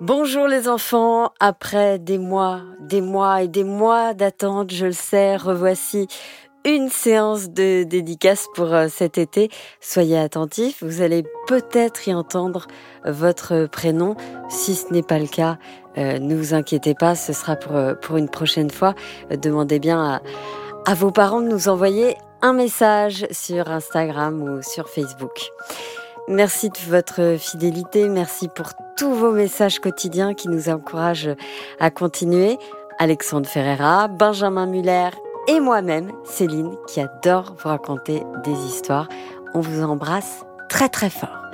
Bonjour les enfants, après des mois, des mois et des mois d'attente, je le sais, revoici une séance de dédicace pour euh, cet été. Soyez attentifs, vous allez peut-être y entendre votre prénom. Si ce n'est pas le cas, euh, ne vous inquiétez pas, ce sera pour, euh, pour une prochaine fois. demandez bien à, à vos parents de nous envoyer un message sur Instagram ou sur Facebook. Merci de votre fidélité, merci pour tous vos messages quotidiens qui nous encouragent à continuer. Alexandre Ferreira, Benjamin Muller et moi-même, Céline, qui adore vous raconter des histoires. On vous embrasse très très fort.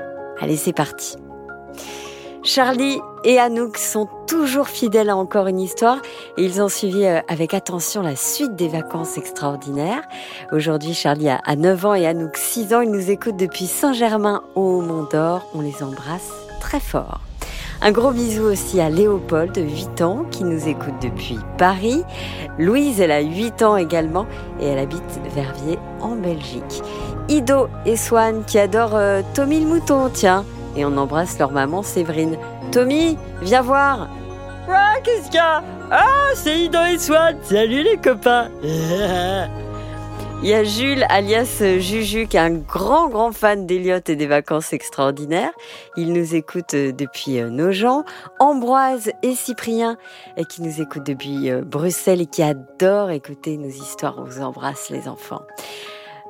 Allez, c'est parti. Charlie et Anouk sont toujours fidèles à encore une histoire et ils ont suivi euh, avec attention la suite des vacances extraordinaires. Aujourd'hui, Charlie a 9 ans et Anouk 6 ans. Ils nous écoutent depuis Saint-Germain au Mont d'Or. On les embrasse très fort. Un gros bisou aussi à Léopold, 8 ans, qui nous écoute depuis Paris. Louise, elle a 8 ans également et elle habite Verviers en Belgique. Ido et Swan qui adorent euh, Tommy le mouton, tiens et on embrasse leur maman Séverine. Tommy, viens voir Ah, qu'est-ce qu'il y a? Ah, c'est Ido et Swan Salut les copains Il y a Jules, alias Juju, qui est un grand, grand fan d'Eliott et des vacances extraordinaires. Il nous écoute euh, depuis euh, Nogent. Ambroise et Cyprien, qui nous écoutent depuis euh, Bruxelles et qui adorent écouter nos histoires. On vous embrasse, les enfants.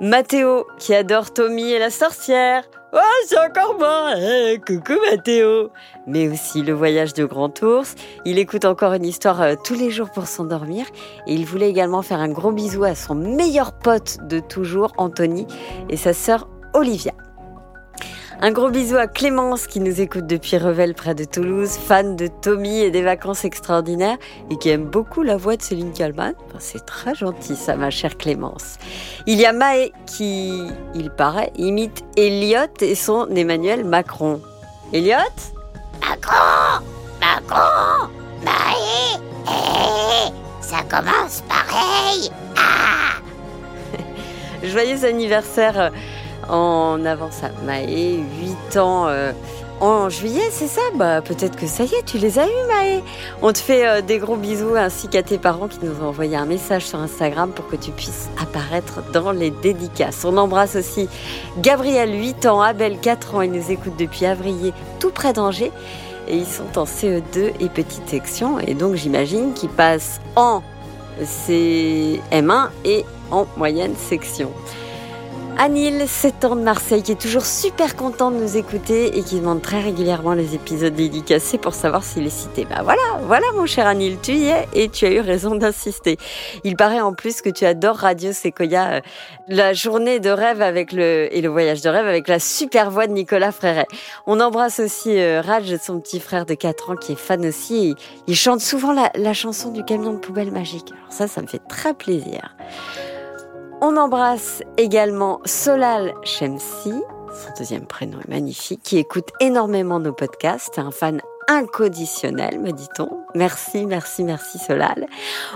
Mathéo, qui adore Tommy et la sorcière. Oh, c'est encore moi eh, Coucou Mathéo Mais aussi le voyage de Grand Ours. Il écoute encore une histoire euh, tous les jours pour s'endormir. Et il voulait également faire un gros bisou à son meilleur pote de toujours, Anthony, et sa sœur Olivia. Un gros bisou à Clémence qui nous écoute depuis Revel près de Toulouse, fan de Tommy et des vacances extraordinaires et qui aime beaucoup la voix de Céline Kalman. C'est très gentil ça ma chère Clémence. Il y a Maë qui, il paraît, imite Elliot et son Emmanuel Macron. Elliot Macron! Macron! Maë hey, Ça commence pareil! Ah! Joyeux anniversaire en avance à Maë, 8 ans euh, en juillet, c'est ça? Bah peut-être que ça y est, tu les as eus Maë. On te fait euh, des gros bisous ainsi qu'à tes parents qui nous ont envoyé un message sur Instagram pour que tu puisses apparaître dans les dédicaces. On embrasse aussi Gabriel, 8 ans, Abel, 4 ans, ils nous écoutent depuis avril, tout près d'Angers. Et ils sont en CE2 et petite section. Et donc j'imagine qu'ils passent en CM1 et en moyenne section. Anil, 7 ans de Marseille, qui est toujours super content de nous écouter et qui demande très régulièrement les épisodes dédicacés pour savoir s'il est cité. Bah voilà, voilà mon cher Anil, tu y es et tu as eu raison d'insister. Il paraît en plus que tu adores Radio Sequoia, euh, la journée de rêve avec le et le voyage de rêve avec la super voix de Nicolas Fréret. On embrasse aussi euh, Raj, son petit frère de 4 ans qui est fan aussi. il chante souvent la, la chanson du camion de poubelle magique. Alors ça, ça me fait très plaisir. On embrasse également Solal Shemsi, son deuxième prénom est magnifique, qui écoute énormément nos podcasts, un fan inconditionnel, me dit-on. Merci, merci, merci Solal.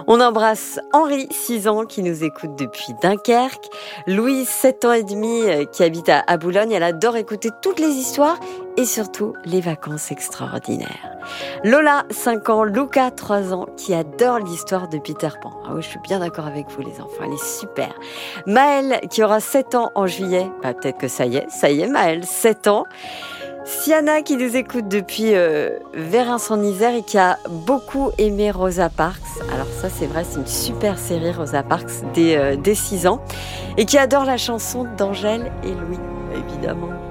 On embrasse Henri, 6 ans, qui nous écoute depuis Dunkerque. Louise, 7 ans et demi, euh, qui habite à Boulogne. Elle adore écouter toutes les histoires et surtout les vacances extraordinaires. Lola, 5 ans, Luca, 3 ans, qui adore l'histoire de Peter Pan. Ah oui, je suis bien d'accord avec vous les enfants, elle est super. Maëlle, qui aura 7 ans en juillet. Bah, peut-être que ça y est, ça y est Maëlle, 7 ans. Siana qui nous écoute depuis euh, Vérin-en-Isère et qui a beaucoup aimé Rosa Parks. Alors ça c'est vrai, c'est une super série Rosa Parks euh, des 6 ans. Et qui adore la chanson d'Angèle et Louis, évidemment.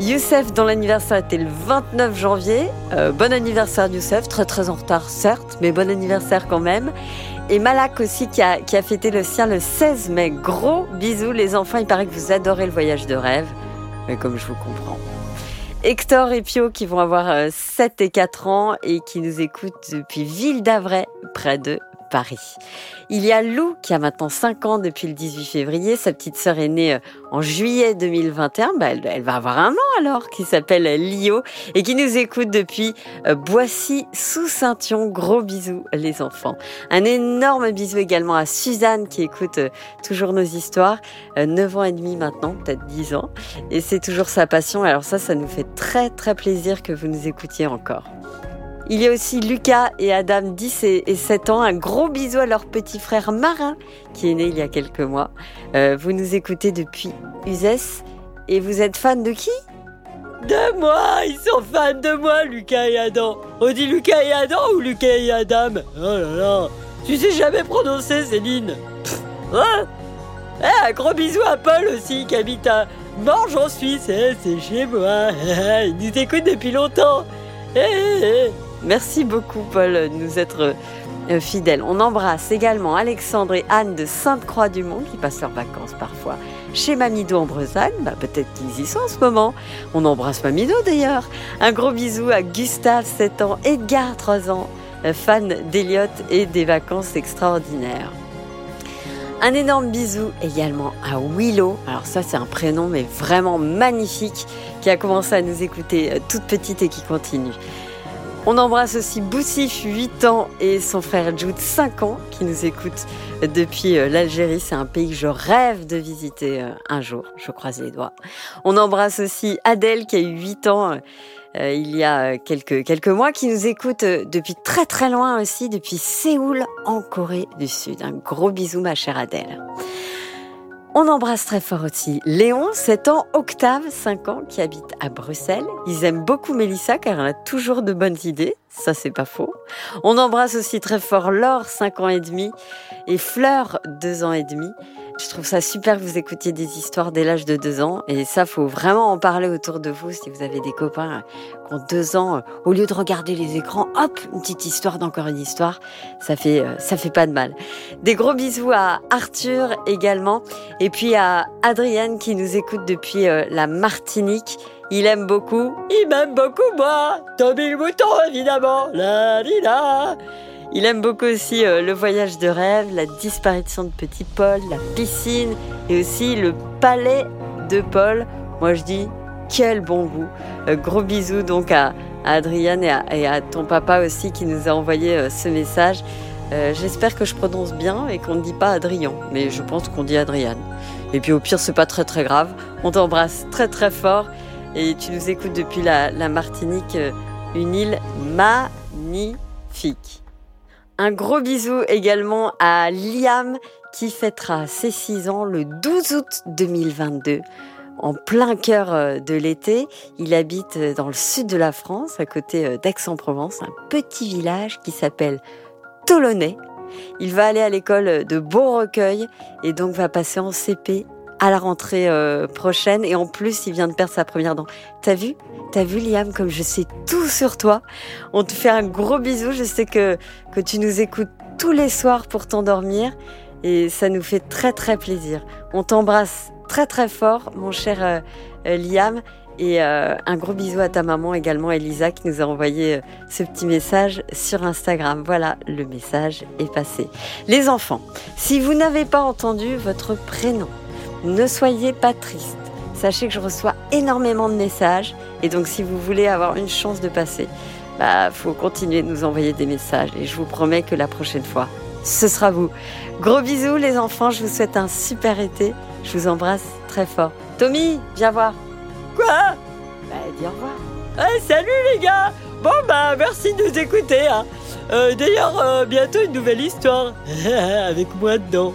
Youssef dont l'anniversaire était le 29 janvier. Euh, bon anniversaire Youssef, très très en retard certes, mais bon anniversaire quand même. Et Malak aussi qui a, fêté le sien le 16 mai. Gros bisous les enfants, il paraît que vous adorez le voyage de rêve, mais comme je vous comprends. Hector et Pio qui vont avoir 7 euh, et 4 ans et qui nous écoutent depuis Ville d'Avray, près de Paris. Il y a Lou qui a maintenant 5 ans depuis le 18 février. Sa petite sœur est née euh, en juillet 2021. Bah, elle, elle, va avoir un an alors, qui s'appelle Lio et qui nous écoute depuis euh, Boissy sous Saint-Yon. Gros bisous les enfants. Un énorme bisou également à Suzanne qui écoute euh, toujours nos histoires. 9 ans et demi maintenant, peut-être 10 ans. Et c'est toujours sa passion. Alors ça, ça nous fait très très plaisir que vous nous écoutiez encore. Il y a aussi Lucas et Adam, 10 et 7 ans. Un gros bisou à leur petit frère Marin, qui est né il y a quelques mois. Euh, vous nous écoutez depuis Uzès. Et vous êtes fan de qui? De moi Ils sont fans de moi, Lucas et Adam. On dit Lucas et Adam ou Lucas et Adam? Oh là là Tu sais jamais prononcer, Céline hein? Eh, Un gros bisou à Paul aussi, qui habite à Morges en Suisse. Eh, c'est chez moi. Il nous écoute depuis longtemps. Eh, Merci beaucoup, Paul, de nous être euh, fidèles. On embrasse également Alexandre et Anne de Sainte-Croix-du-Mont qui passent leurs vacances parfois chez Mamido en Bretagne. Bah, Peut-être qu'ils y sont en ce moment. On embrasse Mamido d'ailleurs. Un gros bisou à Gustave, 7 ans, Edgar, 3 ans, euh, fan d'Eliott et des vacances extraordinaires. Un énorme bisou également à Willow. Alors ça c'est un prénom mais vraiment magnifique qui a commencé à nous écouter euh, toute petite et qui continue. On embrasse aussi Boussif, 8 ans, et son frère Jude, 5 ans, qui nous écoute depuis euh, l'Algérie. C'est un pays que je rêve de visiter euh, un jour. Je croise les doigts. On embrasse aussi Adèle, qui a eu 8 ans euh, il y a quelques, quelques mois, qui nous écoute depuis très très loin aussi, depuis Séoul, en Corée du Sud. Un gros bisou, ma chère Adèle. On embrasse très fort aussi Léon, 7 ans, Octave, 5 ans, qui habite à Bruxelles. Ils aiment beaucoup Mélissa car elle a toujours de bonnes idées. Ça, c'est pas faux. On embrasse aussi très fort Laure, 5 ans et demi, et Fleur, 2 ans et demi. Je trouve ça super que vous écoutiez des histoires dès l'âge de deux ans. Et ça, faut vraiment en parler autour de vous si vous avez des copains qui ont deux ans. Au lieu de regarder les écrans, hop, une petite histoire d'encore une histoire. Ça fait, euh, ça fait pas de mal. Des gros bisous à Arthur également. Et puis à Adrienne qui nous écoute depuis euh, la Martinique. Il aime beaucoup. Il m'aime beaucoup, moi. Tommy le mouton, évidemment. La, la. Il aime beaucoup aussi euh, le voyage de rêve, la disparition de petit Paul, la piscine et aussi le palais de Paul. Moi je dis quel bon goût. Euh, gros bisous donc à, à Adriane et à, et à, ton papa aussi qui nous a envoyé euh, ce message. J'espère que je prononce bien et qu'on ne dit pas Adrien, mais je pense qu'on dit Adriane. Et puis au pire c'est pas très très grave. On t'embrasse très très fort et tu nous écoutes depuis la, la Martinique, une île magnifique. Un gros bisou également à Liam qui fêtera ses 6 ans le 12 août 2022. En plein cœur de l'été, il habite dans le sud de la France, à côté d'Aix-en-Provence, un petit village qui s'appelle Tolonnais. Il va aller à l'école de Beaurecueil et donc va passer en CP à la rentrée prochaine. Et en plus, il vient de perdre sa première dent. T'as vu? T'as vu Liam comme je sais tout sur toi? On te fait un gros bisou. Je sais que, que tu nous écoutes tous les soirs pour t'endormir et ça nous fait très très plaisir. On t'embrasse très très fort, mon cher euh, euh, Liam. Et euh, un gros bisou à ta maman également, Elisa, qui nous a envoyé euh, ce petit message sur Instagram. Voilà, le message est passé. Les enfants, si vous n'avez pas entendu votre prénom, ne soyez pas triste. Sachez que je reçois énormément de messages et donc si vous voulez avoir une chance de passer, bah faut continuer de nous envoyer des messages et je vous promets que la prochaine fois, ce sera vous. Gros bisous les enfants, je vous souhaite un super été. Je vous embrasse très fort. Tommy, viens voir. Quoi? Bah dis au revoir. Hey, salut les gars Bon bah merci de nous écouter. Hein. Euh, D'ailleurs, euh, bientôt une nouvelle histoire avec moi dedans.